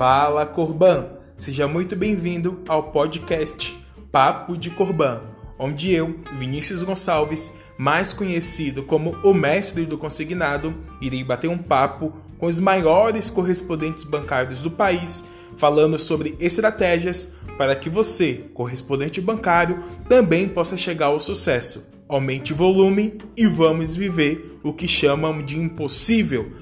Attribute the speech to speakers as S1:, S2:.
S1: Fala Corban, seja muito bem-vindo ao podcast Papo de Corban, onde eu, Vinícius Gonçalves, mais conhecido como o mestre do consignado, irei bater um papo com os maiores correspondentes bancários do país, falando sobre estratégias para que você, correspondente bancário, também possa chegar ao sucesso. Aumente o volume e vamos viver o que chamam de impossível